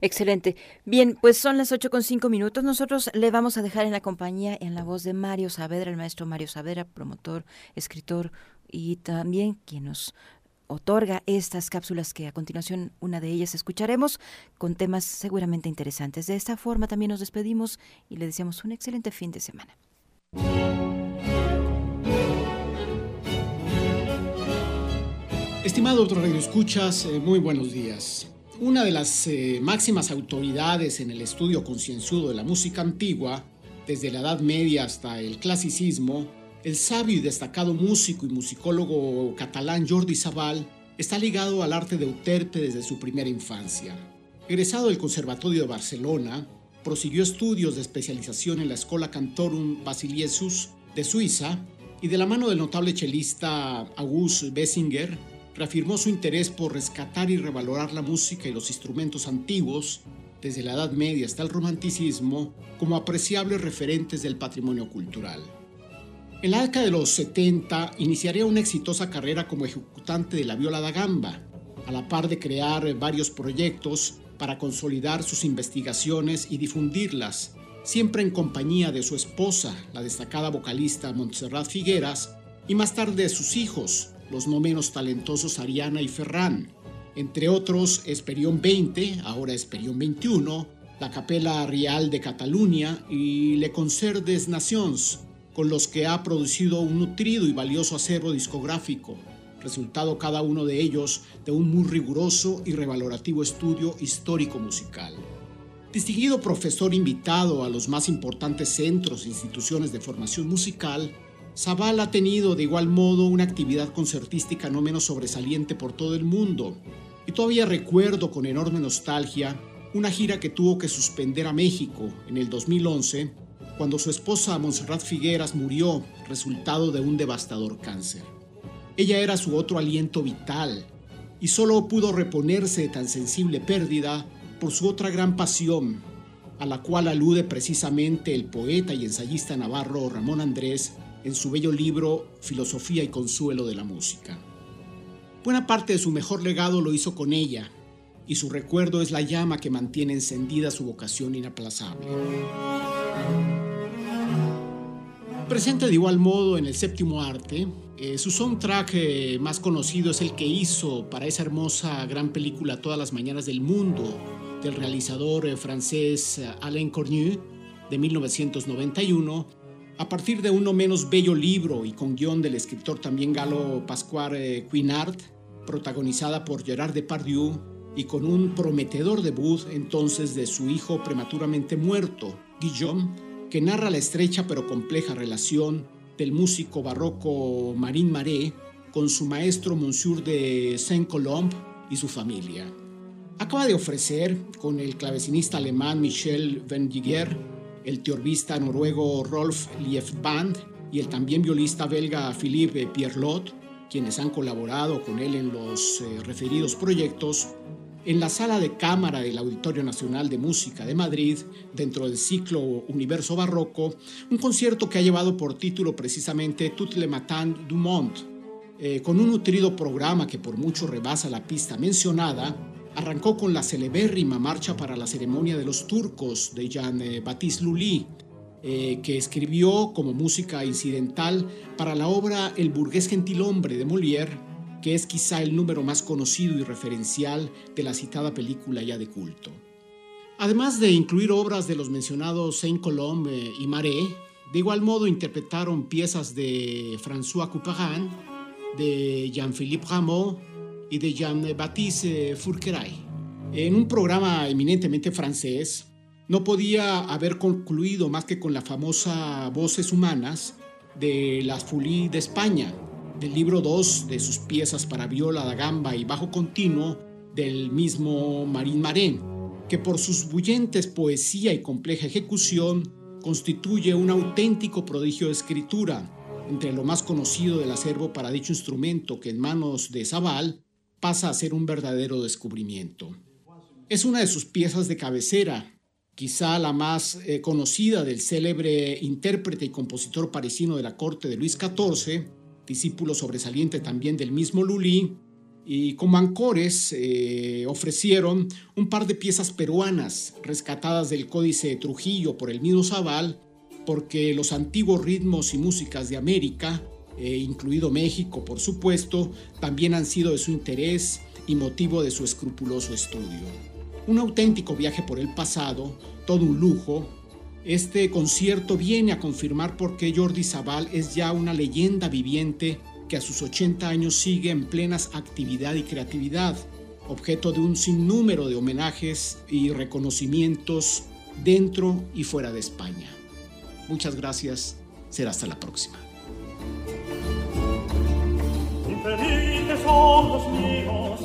Excelente. Bien, pues son las ocho con cinco minutos. Nosotros le vamos a dejar en la compañía, en la voz de Mario Saavedra, el maestro Mario Saavedra, promotor, escritor y también quien nos otorga estas cápsulas que a continuación una de ellas escucharemos con temas seguramente interesantes. De esta forma también nos despedimos y le deseamos un excelente fin de semana. Estimado otro radio escuchas, eh, muy buenos días. Una de las eh, máximas autoridades en el estudio concienzudo de la música antigua, desde la Edad Media hasta el clasicismo, el sabio y destacado músico y musicólogo catalán Jordi Sabal está ligado al arte de Euterpe desde su primera infancia. Egresado del Conservatorio de Barcelona, prosiguió estudios de especialización en la Escola Cantorum Basiliesus de Suiza y de la mano del notable chelista August Bessinger, reafirmó su interés por rescatar y revalorar la música y los instrumentos antiguos, desde la Edad Media hasta el Romanticismo, como apreciables referentes del patrimonio cultural. En la década de los 70 iniciaría una exitosa carrera como ejecutante de la viola da gamba, a la par de crear varios proyectos para consolidar sus investigaciones y difundirlas, siempre en compañía de su esposa, la destacada vocalista Montserrat Figueras, y más tarde de sus hijos, los no menos talentosos Ariana y Ferran. Entre otros, Esperión 20, ahora Esperión 21, la Capella Real de Cataluña y Le Concert des Nations, con los que ha producido un nutrido y valioso acervo discográfico, resultado cada uno de ellos de un muy riguroso y revalorativo estudio histórico musical. Distinguido profesor invitado a los más importantes centros e instituciones de formación musical, Zabal ha tenido de igual modo una actividad concertística no menos sobresaliente por todo el mundo, y todavía recuerdo con enorme nostalgia una gira que tuvo que suspender a México en el 2011 cuando su esposa Montserrat Figueras murió resultado de un devastador cáncer. Ella era su otro aliento vital y solo pudo reponerse de tan sensible pérdida por su otra gran pasión, a la cual alude precisamente el poeta y ensayista navarro Ramón Andrés en su bello libro Filosofía y Consuelo de la Música. Buena parte de su mejor legado lo hizo con ella, y su recuerdo es la llama que mantiene encendida su vocación inaplazable. Presente de igual modo en el séptimo arte, eh, su soundtrack eh, más conocido es el que hizo para esa hermosa gran película Todas las Mañanas del Mundo, del realizador eh, francés Alain Cornu, de 1991, a partir de un no menos bello libro y con guion del escritor también galo Pascual Quinard, protagonizada por Gerard Depardieu y con un prometedor debut entonces de su hijo prematuramente muerto, Guillaume, que narra la estrecha pero compleja relación del músico barroco Marin Maré con su maestro Monsieur de Saint-Colombe y su familia. Acaba de ofrecer, con el clavecinista alemán Michel Vendiger, el teorbista noruego Rolf Liefband y el también violista belga Philippe Pierlot, quienes han colaborado con él en los eh, referidos proyectos, en la sala de cámara del Auditorio Nacional de Música de Madrid, dentro del ciclo Universo Barroco, un concierto que ha llevado por título precisamente Tout le matin du monde, eh, con un nutrido programa que por mucho rebasa la pista mencionada, Arrancó con la celebérrima marcha para la ceremonia de los turcos de Jean-Baptiste Lully, eh, que escribió como música incidental para la obra El burgués gentilhombre de Molière, que es quizá el número más conocido y referencial de la citada película ya de culto. Además de incluir obras de los mencionados Saint-Colombe y Maré, de igual modo interpretaron piezas de François Couperin, de Jean-Philippe Rameau, y de Jean-Baptiste Fourqueray. En un programa eminentemente francés, no podía haber concluido más que con la famosa Voces Humanas de Las Folies de España, del libro 2 de sus piezas para viola, da gamba y bajo continuo del mismo Marín Marén, que por sus bullentes poesía y compleja ejecución constituye un auténtico prodigio de escritura, entre lo más conocido del acervo para dicho instrumento que en manos de Zabal pasa a ser un verdadero descubrimiento. Es una de sus piezas de cabecera, quizá la más eh, conocida del célebre intérprete y compositor parisino de la corte de Luis XIV, discípulo sobresaliente también del mismo Lully, y como ancores eh, ofrecieron un par de piezas peruanas rescatadas del Códice de Trujillo por el mismo Zaval, porque los antiguos ritmos y músicas de América, eh, incluido México por supuesto, también han sido de su interés y motivo de su escrupuloso estudio. Un auténtico viaje por el pasado, todo un lujo. Este concierto viene a confirmar por qué Jordi Zaval es ya una leyenda viviente que a sus 80 años sigue en plenas actividad y creatividad, objeto de un sinnúmero de homenajes y reconocimientos dentro y fuera de España. Muchas gracias, será hasta la próxima. Son los míos,